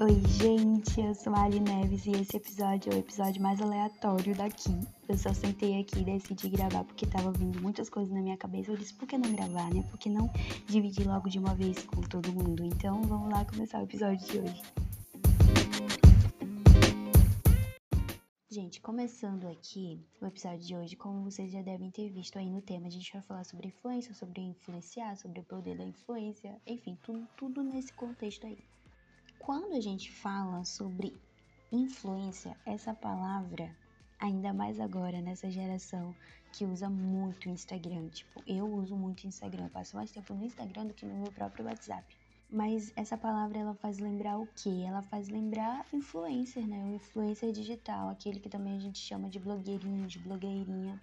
Oi, gente, eu sou a Ali Neves e esse episódio é o episódio mais aleatório daqui. Eu só sentei aqui e decidi gravar porque tava vindo muitas coisas na minha cabeça. Eu disse, por que não gravar, né? Por que não dividir logo de uma vez com todo mundo? Então, vamos lá começar o episódio de hoje. Gente, começando aqui o episódio de hoje, como vocês já devem ter visto aí no tema, a gente vai falar sobre influência, sobre influenciar, sobre o poder da influência, enfim, tudo, tudo nesse contexto aí. Quando a gente fala sobre influência, essa palavra, ainda mais agora nessa geração que usa muito Instagram, tipo, eu uso muito Instagram, eu passo mais tempo no Instagram do que no meu próprio WhatsApp. Mas essa palavra ela faz lembrar o quê? Ela faz lembrar influencer, né? O influencer digital, aquele que também a gente chama de blogueirinho, de blogueirinha.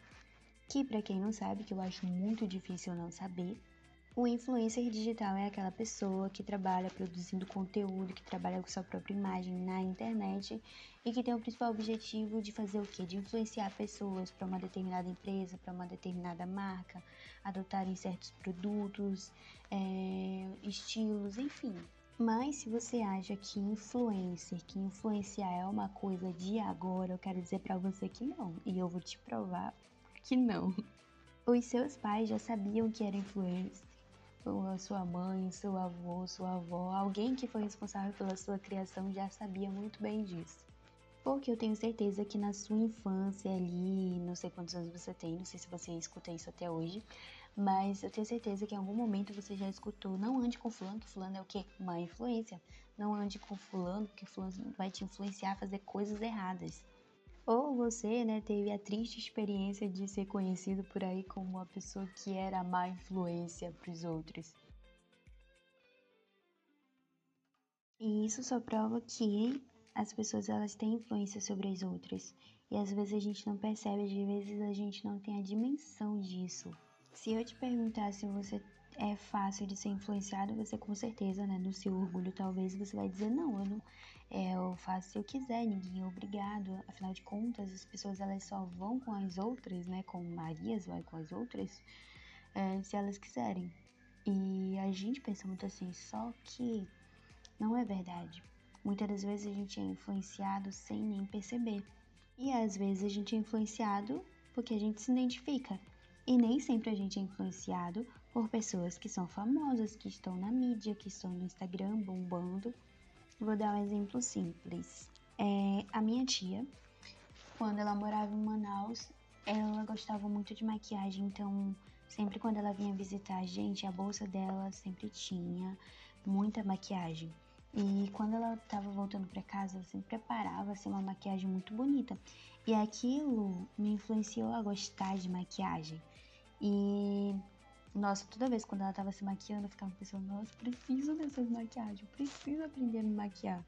Que para quem não sabe, que eu acho muito difícil não saber, o influencer digital é aquela pessoa que trabalha produzindo conteúdo, que trabalha com sua própria imagem na internet e que tem o principal objetivo de fazer o quê? De influenciar pessoas para uma determinada empresa, para uma determinada marca, adotarem certos produtos, é, estilos, enfim. Mas se você acha que influencer, que influenciar é uma coisa de agora, eu quero dizer para você que não. E eu vou te provar que não. Os seus pais já sabiam que era influencer a sua mãe, seu avô, sua avó, alguém que foi responsável pela sua criação já sabia muito bem disso. Porque eu tenho certeza que na sua infância ali, não sei quantos anos você tem, não sei se você escuta isso até hoje, mas eu tenho certeza que em algum momento você já escutou, não ande com fulano, que fulano é o quê? Uma influência. Não ande com fulano, porque fulano vai te influenciar a fazer coisas erradas. Ou você, né, teve a triste experiência de ser conhecido por aí como uma pessoa que era má influência para os outros. E isso só prova que as pessoas elas têm influência sobre as outras. E às vezes a gente não percebe, às vezes a gente não tem a dimensão disso. Se eu te perguntar se você é fácil de ser influenciado, você com certeza, né, no seu orgulho, talvez você vai dizer: não, eu não, eu faço se eu quiser, ninguém é obrigado. Afinal de contas, as pessoas elas só vão com as outras, né? Como Marias vai com as outras, é, se elas quiserem. E a gente pensa muito assim, só que não é verdade. Muitas das vezes a gente é influenciado sem nem perceber. E às vezes a gente é influenciado porque a gente se identifica. E nem sempre a gente é influenciado por pessoas que são famosas, que estão na mídia, que estão no Instagram bombando Vou dar um exemplo simples. É, a minha tia, quando ela morava em Manaus, ela gostava muito de maquiagem, então sempre quando ela vinha visitar a gente, a bolsa dela sempre tinha muita maquiagem. E quando ela estava voltando para casa, ela sempre preparava assim, uma maquiagem muito bonita. E aquilo me influenciou a gostar de maquiagem. E nossa, toda vez quando ela tava se maquiando, eu ficava pensando, nossa, preciso dessas maquiagens, preciso aprender a me maquiar.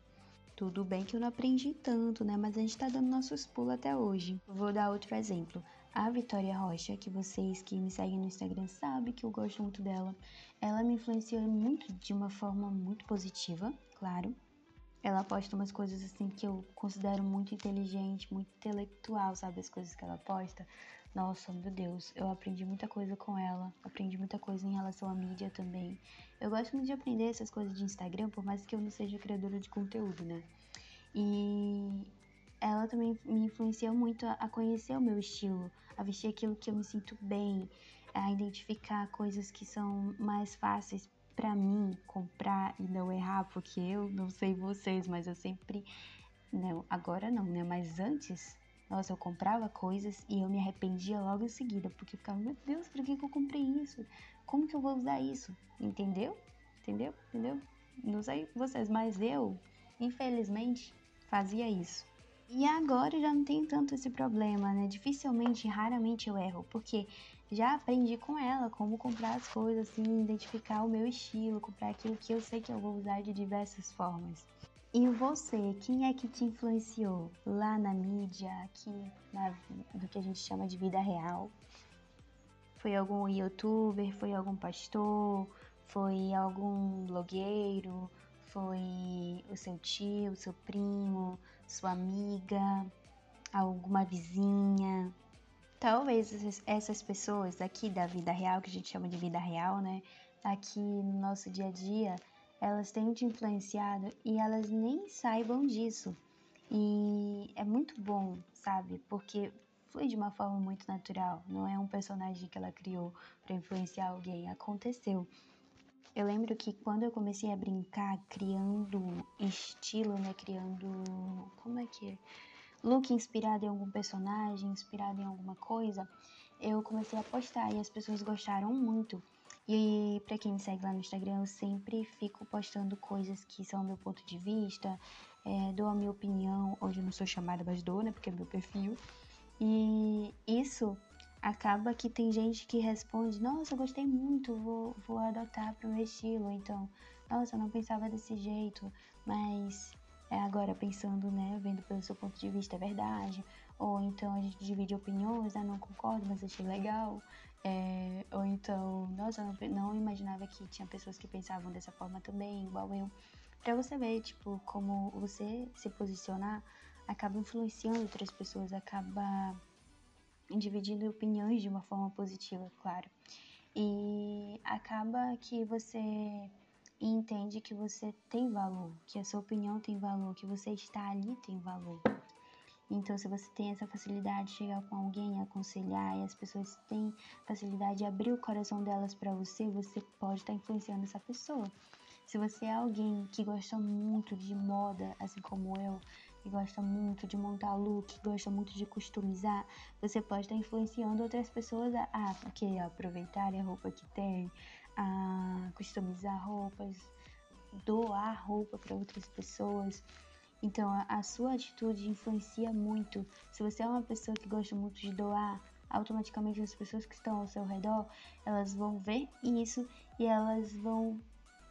Tudo bem que eu não aprendi tanto, né? Mas a gente tá dando nossos pulos até hoje. Vou dar outro exemplo. A Vitória Rocha, que vocês que me seguem no Instagram sabem que eu gosto muito dela, ela me influenciou muito de uma forma muito positiva, claro. Ela posta umas coisas assim que eu considero muito inteligente, muito intelectual, sabe? As coisas que ela posta. Nossa, meu Deus, eu aprendi muita coisa com ela, aprendi muita coisa em relação à mídia também. Eu gosto muito de aprender essas coisas de Instagram, por mais que eu não seja criadora de conteúdo, né? E ela também me influenciou muito a conhecer o meu estilo, a vestir aquilo que eu me sinto bem, a identificar coisas que são mais fáceis para mim comprar e não errar, porque eu não sei vocês, mas eu sempre não, agora não, né? Mas antes nossa, eu comprava coisas e eu me arrependia logo em seguida, porque eu ficava, meu Deus, por que, que eu comprei isso? Como que eu vou usar isso? Entendeu? Entendeu? Entendeu? Não sei vocês, mas eu, infelizmente, fazia isso. E agora eu já não tenho tanto esse problema, né? Dificilmente, raramente eu erro, porque já aprendi com ela como comprar as coisas, assim, identificar o meu estilo, comprar aquilo que eu sei que eu vou usar de diversas formas. E você, quem é que te influenciou lá na mídia, aqui na, no que a gente chama de vida real? Foi algum youtuber? Foi algum pastor? Foi algum blogueiro? Foi o seu tio, seu primo, sua amiga, alguma vizinha? Talvez essas pessoas aqui da vida real, que a gente chama de vida real, né? Aqui no nosso dia a dia, elas tenham te influenciado e elas nem saibam disso. E é muito bom, sabe? Porque foi de uma forma muito natural, não é um personagem que ela criou para influenciar alguém, aconteceu. Eu lembro que quando eu comecei a brincar, criando estilo, né, criando como é que é? Look inspirado em algum personagem, inspirado em alguma coisa, eu comecei a postar e as pessoas gostaram muito. E para quem me segue lá no Instagram, eu sempre fico postando coisas que são meu ponto de vista, é, dou a minha opinião. Hoje eu não sou chamada, mas dou, né? Porque é meu perfil. E isso acaba que tem gente que responde: Nossa, eu gostei muito, vou, vou adotar para o meu estilo. Então, nossa, eu não pensava desse jeito, mas é agora pensando, né? Vendo pelo seu ponto de vista, é verdade. Ou então a gente divide opiniões, ah, não concordo, mas achei legal. É, ou então, nossa, não, não imaginava que tinha pessoas que pensavam dessa forma também, igual eu. Pra você ver, tipo, como você se posicionar acaba influenciando outras pessoas, acaba dividindo opiniões de uma forma positiva, claro. E acaba que você entende que você tem valor, que a sua opinião tem valor, que você está ali tem valor. Então, se você tem essa facilidade de chegar com alguém, aconselhar, e as pessoas têm facilidade de abrir o coração delas para você, você pode estar tá influenciando essa pessoa. Se você é alguém que gosta muito de moda, assim como eu, que gosta muito de montar look, gosta muito de customizar, você pode estar tá influenciando outras pessoas a, a, a aproveitarem a roupa que tem, a customizar roupas, doar roupa para outras pessoas. Então, a, a sua atitude influencia muito. Se você é uma pessoa que gosta muito de doar, automaticamente as pessoas que estão ao seu redor, elas vão ver isso e elas vão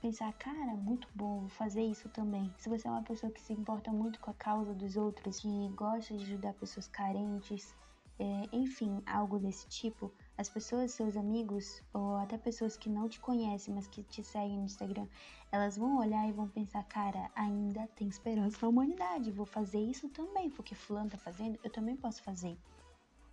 pensar, cara, muito bom, vou fazer isso também. Se você é uma pessoa que se importa muito com a causa dos outros, que gosta de ajudar pessoas carentes, é, enfim, algo desse tipo, as pessoas, seus amigos, ou até pessoas que não te conhecem, mas que te seguem no Instagram, elas vão olhar e vão pensar, cara, ainda tem esperança na humanidade, vou fazer isso também, porque fulano tá fazendo, eu também posso fazer.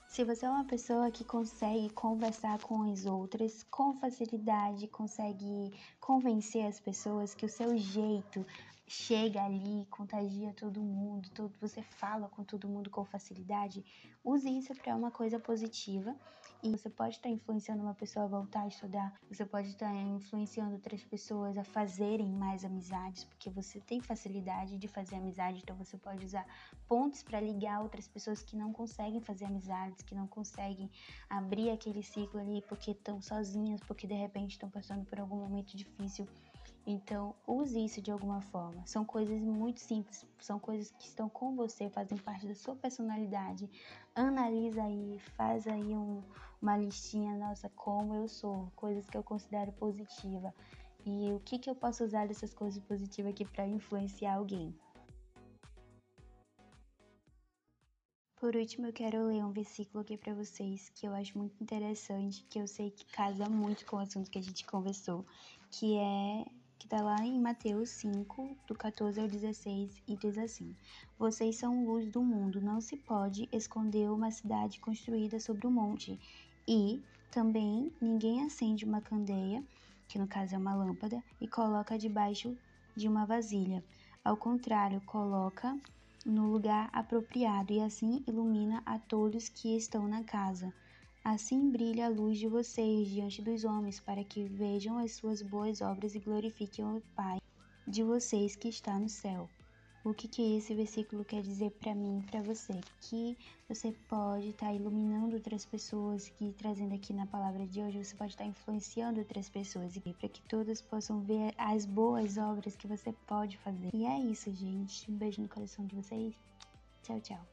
Se você é uma pessoa que consegue conversar com as outras com facilidade, consegue convencer as pessoas que o seu jeito chega ali, contagia todo mundo, todo, você fala com todo mundo com facilidade, use isso para uma coisa positiva e você pode estar influenciando uma pessoa a voltar a estudar, você pode estar influenciando outras pessoas a fazerem mais amizades, porque você tem facilidade de fazer amizade, então você pode usar pontos para ligar outras pessoas que não conseguem fazer amizades, que não conseguem abrir aquele ciclo ali porque estão sozinhas, porque de repente estão passando por algum momento difícil. Então, use isso de alguma forma. São coisas muito simples, são coisas que estão com você, fazem parte da sua personalidade. Analisa aí, faz aí um, uma listinha, nossa, como eu sou, coisas que eu considero positiva. E o que, que eu posso usar dessas coisas positivas aqui para influenciar alguém. Por último, eu quero ler um versículo aqui para vocês que eu acho muito interessante, que eu sei que casa muito com o assunto que a gente conversou, que é que está lá em Mateus 5, do 14 ao 16, e diz assim: Vocês são luz do mundo, não se pode esconder uma cidade construída sobre um monte. E também ninguém acende uma candeia, que no caso é uma lâmpada, e coloca debaixo de uma vasilha. Ao contrário, coloca no lugar apropriado e assim ilumina a todos que estão na casa. Assim brilha a luz de vocês diante dos homens, para que vejam as suas boas obras e glorifiquem o Pai de vocês que está no céu. O que, que esse versículo quer dizer para mim e para você? Que você pode estar tá iluminando outras pessoas, que trazendo aqui na palavra de hoje, você pode estar tá influenciando outras pessoas, para que todas possam ver as boas obras que você pode fazer. E é isso, gente. Um beijo no coração de vocês. Tchau, tchau.